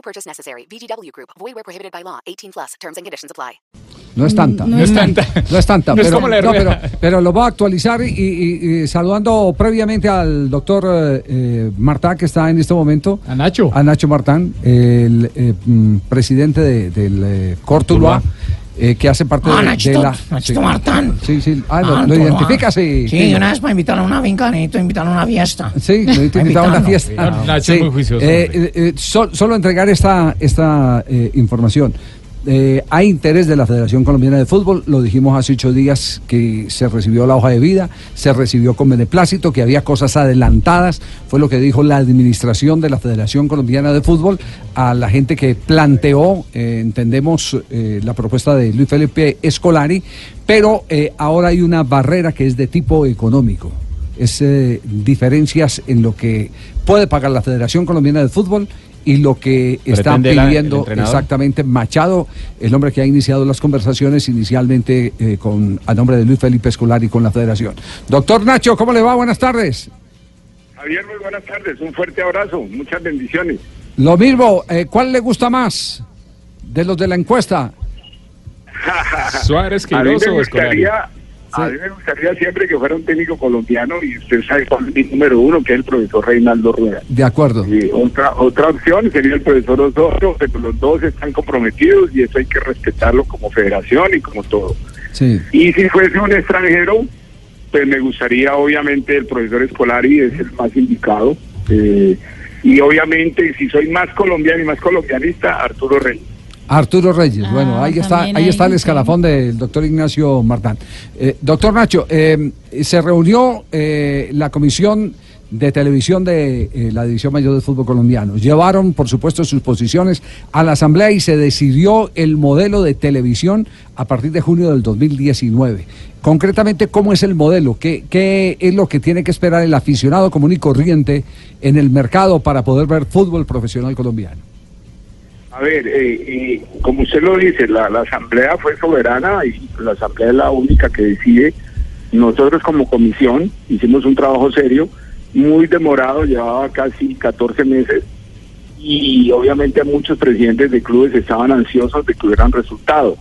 No purchase necessary. VGW Group. Void where prohibited by law. 18 plus. Terms and conditions apply. No es tanta. No es tanta. No es tanta. No es pero, como la no, pero, pero lo voy a actualizar y, y- y saludando previamente al doctor eh, eh, Martán, que está en este momento. A Nacho. A Nacho Martán, el eh, mm, presidente de- del eh, Cortuluá, eh, que hace parte Ah, de, Nachito, de la. Nachito sí. Martán. Sí, sí. Ah, lo, Ah, lo Tuluá. identifica, sí. Sí, una vez para invitarlo a una finca, necesito invitarlo a una fiesta. Sí, Para invitado a una fiesta. Nacho es muy juicioso, Eh, eh, eh, sol- solo entregar esta, esta eh, información. Eh, hay interés de la Federación Colombiana de Fútbol, lo dijimos hace ocho días que se recibió la hoja de vida, se recibió con beneplácito, que había cosas adelantadas, fue lo que dijo la administración de la Federación Colombiana de Fútbol a la gente que planteó, eh, entendemos, eh, la propuesta de Luis Felipe Escolari, pero ahora hay una barrera que es de tipo económico es diferencias en lo que puede pagar la Federación Colombiana de Fútbol y lo que está Pretende pidiendo exactamente Machado, el hombre que ha iniciado las conversaciones inicialmente eh, con a nombre de Luis Felipe Escolari con la Federación. Doctor Nacho, ¿cómo le va? Buenas tardes. Javier, muy buenas tardes. Un fuerte abrazo. Muchas bendiciones. Lo mismo, eh, ¿cuál le gusta más de los de la encuesta? Suárez, Queiroz o Escolari. A mí me gustaría siempre que fuera un técnico colombiano y usted sabe cuál es mi número uno, que es el profesor Reinaldo Rueda. De acuerdo. Y otra, otra opción sería el profesor Osorio, pero los dos están comprometidos y eso hay que respetarlo como federación y como todo. Sí. Y si fuese un extranjero, pues me gustaría obviamente el profesor Escolari, es el más indicado. Eh, y obviamente si soy más colombiano y más colombianista, Arturo Reyes. Arturo Reyes, Ah, bueno, ahí está, ahí está el escalafón del doctor Ignacio Martán. Eh, doctor Nacho, eh, se reunió eh, la comisión de televisión de la División Mayor de Fútbol Colombiano. Llevaron, por supuesto, sus posiciones a la Asamblea y se decidió el modelo de televisión a partir de junio del 2019. Concretamente, ¿cómo es el modelo? ¿Qué, qué es lo que tiene que esperar el aficionado común y corriente en el mercado para poder ver fútbol profesional colombiano? A ver, eh, eh, como usted lo dice, la, asamblea fue soberana y la asamblea es la única que decide. Nosotros como comisión hicimos un trabajo serio, muy demorado, llevaba casi 14 meses y obviamente muchos presidentes de clubes estaban ansiosos de que hubieran resultado.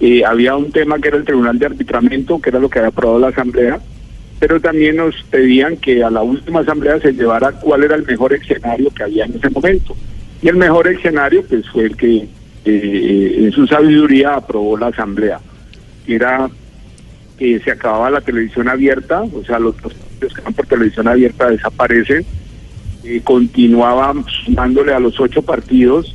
Eh, había un tema que era el Tribunal de Arbitramiento, que era lo que había aprobado la asamblea, pero también nos pedían que a la última asamblea se llevara cuál era el mejor escenario que había en ese momento. Y el mejor escenario pues fue el que eh, en su sabiduría aprobó la asamblea, era que se acababa la televisión abierta, o sea, los, partidos que van por televisión abierta desaparecen, eh, continuaba sumándole a los ocho partidos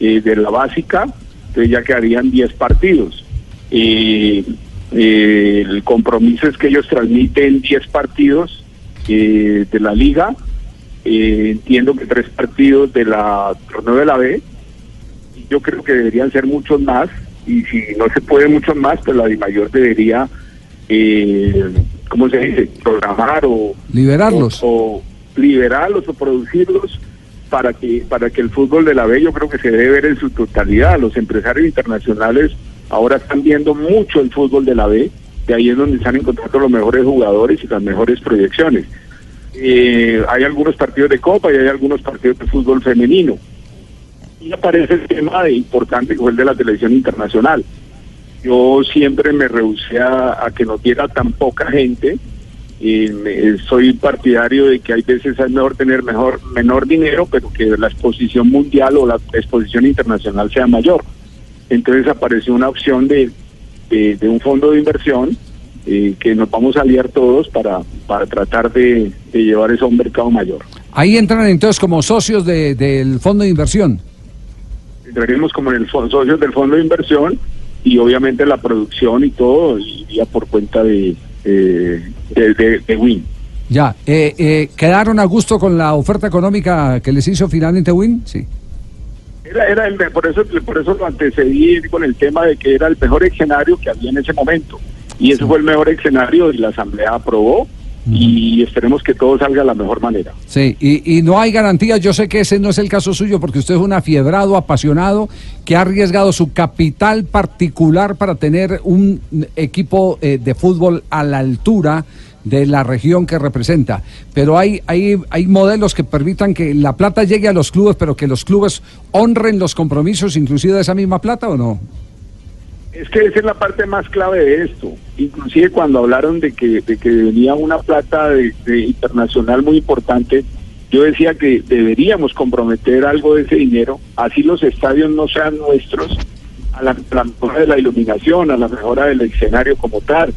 eh, de la básica, entonces ya quedarían diez partidos. Eh, eh, el compromiso es que ellos transmiten 10 partidos eh, de la liga, eh, entiendo que tres partidos de la torneo de la B, yo creo que deberían ser muchos más, y si no se puede muchos más, pues la mayor debería, eh, ¿cómo se dice?, programar o Liberarlos. o, o liberarlos o producirlos para que para que el fútbol de la B yo creo que se debe ver en su totalidad. Los empresarios internacionales ahora están viendo mucho el fútbol de la B, de ahí es donde están encontrando los mejores jugadores y las mejores proyecciones. Eh, hay algunos partidos de Copa y hay algunos partidos de fútbol femenino. Y aparece el tema de importante que fue el de la televisión internacional. Yo siempre me rehusé a, que nos diera tan poca gente. Me- soy partidario de que hay veces es mejor tener mejor menor dinero, pero que la exposición mundial o la exposición internacional sea mayor. Entonces apareció una opción de, de un fondo de inversión eh, que nos vamos a aliar todos para, para tratar de, de llevar eso a un mercado mayor. Ahí entran entonces como socios de- del fondo de inversión. entraremos como en el socios del fondo de inversión y obviamente la producción y todo iría por cuenta de, eh, de, de- de Win. Ya, eh, eh, ¿quedaron a gusto con la oferta económica que les hizo finalmente Win? Sí. Era, era el, por eso por eso lo antecedí con el tema de que era el mejor escenario que había en ese momento. Y ese fue el mejor escenario y la Asamblea aprobó y esperemos que todo salga de la mejor manera. Sí, y, y no hay garantías. Yo sé que ese no es el caso suyo porque usted es un afiebrado, apasionado, que ha arriesgado su capital particular para tener un equipo eh, de fútbol a la altura de la región que representa. Pero hay, hay, hay modelos que permitan que la plata llegue a los clubes, pero que los clubes honren los compromisos, inclusive de esa misma plata o no. Es que esa es la parte más clave de esto. Inclusive cuando hablaron de que, de que venía una plata de, internacional muy importante, yo decía que deberíamos comprometer algo de ese dinero, así los estadios no sean nuestros, a la, a la mejora de la iluminación, a la mejora del escenario como tal.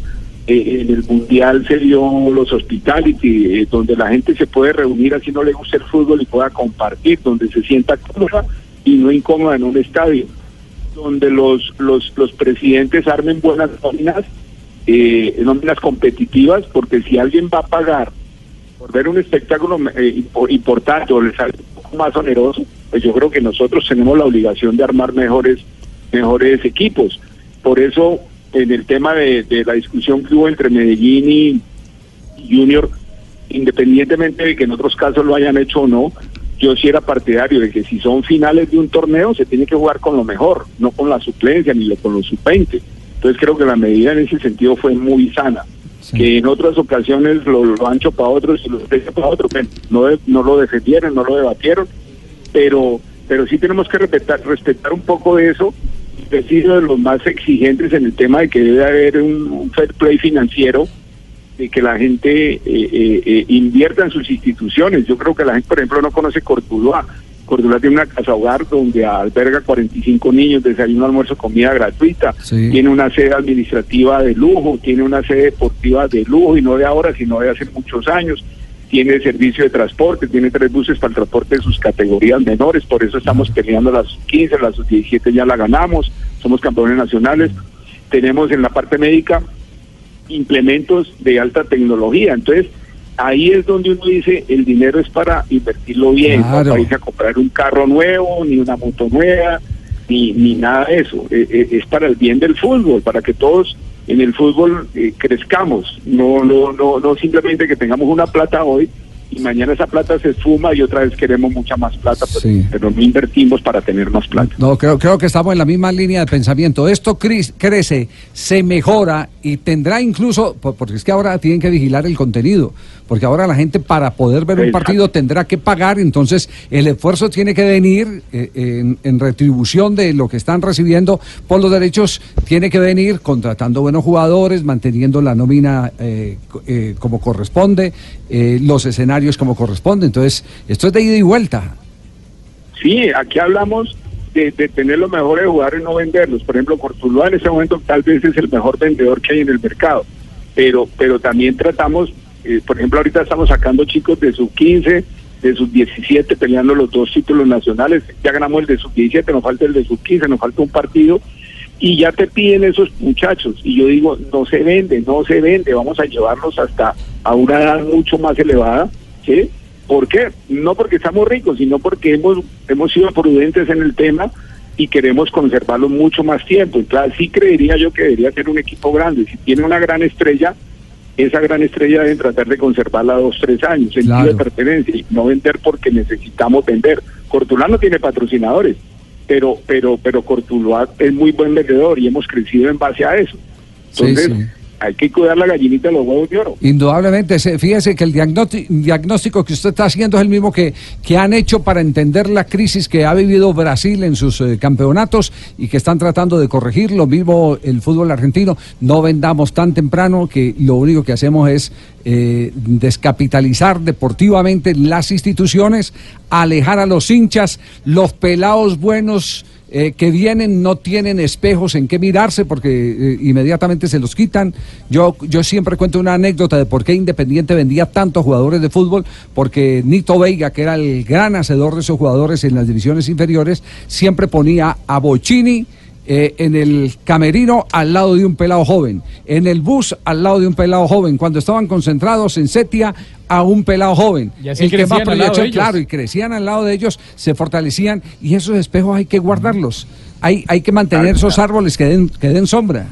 Eh, en el mundial se dio los hospitality, eh, donde la gente se puede reunir así no le gusta el fútbol y pueda compartir, donde se sienta cómoda y no incómoda en un estadio donde los, los, los presidentes armen buenas nóminas, eh, nóminas competitivas, porque si alguien va a pagar por ver un espectáculo eh, impo- importante o le sale un poco más oneroso, pues yo creo que nosotros tenemos la obligación de armar mejores, mejores equipos. Por eso, en el tema de, de la discusión que hubo entre Medellín y Junior, independientemente de que en otros casos lo hayan hecho o no, yo sí era partidario de que si son finales de un torneo se tiene que jugar con lo mejor, no con la suplencia ni lo- con los sub-20. Entonces creo que la medida en ese sentido fue muy sana. Sí. Que en otras ocasiones lo, lo ancho para otros y lo estrecho para otros, no, no lo defendieron, no lo debatieron, pero pero sí tenemos que respetar, respetar un poco de eso. Sido de los más exigentes en el tema de que debe haber un, un fair play financiero de que la gente eh, eh, eh, invierta en sus instituciones. Yo creo que la gente, por ejemplo, no conoce Cordulá. Cordulá tiene una casa hogar donde alberga 45 niños, desayuno, almuerzo, comida gratuita. Sí. Tiene una sede administrativa de lujo, tiene una sede deportiva de lujo y no de ahora, sino de hace muchos años. Tiene servicio de transporte, tiene tres buses para el transporte de sus categorías menores, por eso estamos peleando las 15, las 17 ya la ganamos, somos campeones nacionales. Tenemos en la parte médica implementos de alta tecnología. Entonces, ahí es donde uno dice, el dinero es para invertirlo bien, no para irse a comprar un carro nuevo, ni una moto nueva, ni, ni nada de eso. Eh, eh, es para el bien del fútbol, para que todos en el fútbol eh, crezcamos, no, no, no, no simplemente que tengamos una plata hoy y mañana esa plata se esfuma y otra vez queremos mucha más plata, pero, Sí. pero no invertimos para tener más plata. No, creo, creo que estamos en la misma línea de pensamiento. Esto crece, se mejora y tendrá incluso, por- porque es que ahora tienen que vigilar el contenido, porque ahora la gente para poder ver un partido tendrá que pagar, entonces el esfuerzo tiene que venir eh, en, en retribución de lo que están recibiendo por los derechos, tiene que venir contratando buenos jugadores, manteniendo la nómina eh, eh, como corresponde, eh, los escenarios como corresponde. Entonces, esto es de ida y vuelta. Sí, aquí hablamos de, de tener los mejores jugadores y no venderlos. Por ejemplo, Cortuluá en ese momento tal vez es el mejor vendedor que hay en el mercado. Pero, pero también tratamos, eh, por ejemplo, ahorita estamos sacando chicos de sub 15, de sub 17, peleando los dos títulos nacionales. Ya ganamos el de sub 17, nos falta el de sub 15, nos falta un partido. Y ya te piden esos muchachos. Y yo digo, no se vende, no se vende. Vamos a llevarlos hasta a una edad mucho más elevada. ¿Sí? ¿Por qué? No porque estamos ricos, sino porque hemos, hemos sido prudentes en el tema y queremos conservarlo mucho más tiempo. Entonces, sí creería yo que debería ser un equipo grande. Si tiene una gran estrella, esa gran estrella deben tratar de conservarla dos, tres años, sentido Claro. de pertenencia, y no vender porque necesitamos vender. Cortulá no tiene patrocinadores, pero, pero, pero Cortuluá es muy buen vendedor y hemos crecido en base a eso. Sí, Entonces, sí. Hay que cuidar la gallinita de los huevos de oro. Indudablemente, se- fíjese que el diagnóstico, diagnóstico que usted está haciendo es el mismo que, que han hecho para entender la crisis que ha vivido Brasil en sus eh, campeonatos y que están tratando de corregir. Lo mismo el fútbol argentino. No vendamos tan temprano que lo único que hacemos es eh, descapitalizar deportivamente las instituciones, alejar a los hinchas, los pelados buenos eh, que vienen no tienen espejos en qué mirarse porque eh, inmediatamente se los quitan. Yo, yo siempre cuento una anécdota de por qué Independiente vendía tantos jugadores de fútbol, porque Nito Veiga, que era el gran hacedor de esos jugadores en las divisiones inferiores, siempre ponía a Bocini eh, en el camerino al lado de un pelado joven, en el bus al lado de un pelado joven, cuando estaban concentrados en Setia a un pelado joven. Y así el que más crecían al lado proyección, de ellos. claro, y crecían al lado de ellos, se fortalecían y esos espejos hay que guardarlos. Hay, hay que mantener esos árboles que den, que den sombra.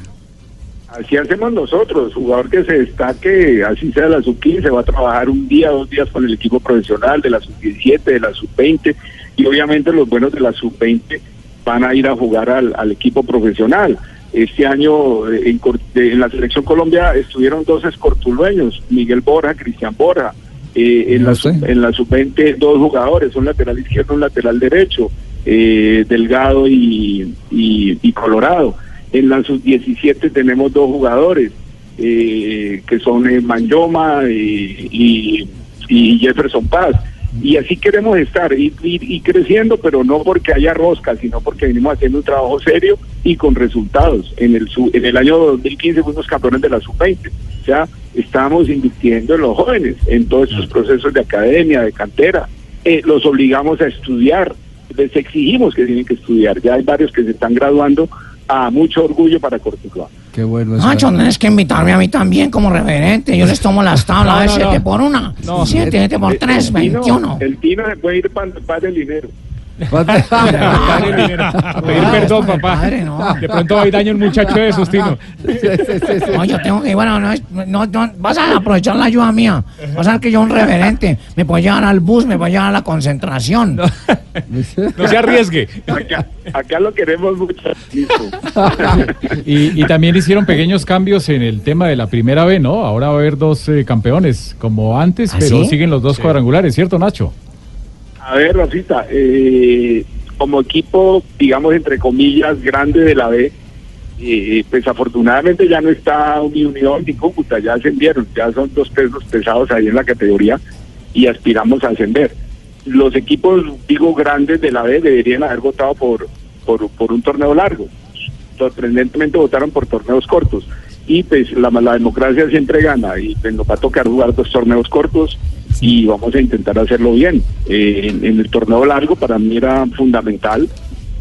Así hacemos nosotros, jugador que se destaque, así sea la sub-15, va a trabajar un día, dos días con el equipo profesional de la sub-17, de la sub-20 y obviamente los buenos de la sub-20 van a ir a jugar al, al equipo profesional. Este año eh, en, en la selección Colombia estuvieron dos escortulueños, Miguel Borja, Cristian Borja. Eh, en, No la sé. en la sub-20 dos jugadores, un lateral izquierdo, un lateral derecho, eh, Delgado y, y- y Colorado. En la sub-17 tenemos dos jugadores, eh, que son eh, Manyoma y, y Jefferson Paz. Y así queremos estar, y, y- y creciendo, pero no porque haya rosca, sino porque venimos haciendo un trabajo serio y con resultados. En el, en el año 2015 fuimos campeones de la sub-20. O sea, estamos invirtiendo en los jóvenes, en todos estos procesos de academia, de cantera. Eh, los obligamos a estudiar, les exigimos que tienen que estudiar. Ya hay varios que se están graduando a mucho orgullo para Cortuluá. Qué bueno eso. Nacho, tienes que invitarme a mí también como referente. Yo les tomo las tablas, No, de no, 7 no. por 1, No. 7, 7 por Eh, 3, el Tino- 21. El Tino se puede ir para. Dale el dinero. Pedir perdón, papá. Padre, no. De pronto hay daño un muchacho de sustino. No, yo tengo que, bueno, no, es- no, no, vas a aprovechar la ayuda mía. Vas a ver que yo un referente. Me puedes llevar al bus, me puedes llevar a la concentración. No se arriesgue. Acá, acá lo queremos mucho. Y, y también hicieron pequeños cambios en el tema de la primera B, ¿no? Ahora va a haber dos eh, campeones como antes, ¿Ah, pero sí? siguen los dos cuadrangulares, ¿cierto, Nacho? A ver, Rafita, eh, como equipo, digamos, entre comillas, grande de la B, eh, pues afortunadamente ya no está ni Unión ni Cúcuta, ya ascendieron, ya son dos pesos pesados ahí en la categoría y aspiramos a ascender. Los equipos, digo, grandes de la B deberían haber votado por, por, un torneo largo. Sorprendentemente votaron por torneos cortos. Y pues la, la democracia siempre gana y pues, nos va a tocar jugar dos torneos cortos y vamos a intentar hacerlo bien. Eh, en, el torneo largo para mí era fundamental,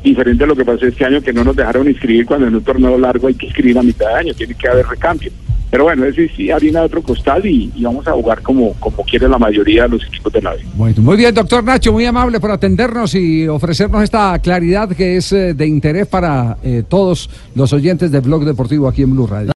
diferente a lo que pasó este año que no nos dejaron inscribir cuando en un torneo largo hay que inscribir a mitad de año, tiene que haber recambio. Pero bueno, ese sí harina de otro costal y, vamos a jugar como, como quiere la mayoría de los equipos de la B. Bueno, muy bien, doctor Nacho, muy amable por atendernos y ofrecernos esta claridad que es eh, de interés para eh, todos los oyentes de Blog Deportivo aquí en Blue Radio.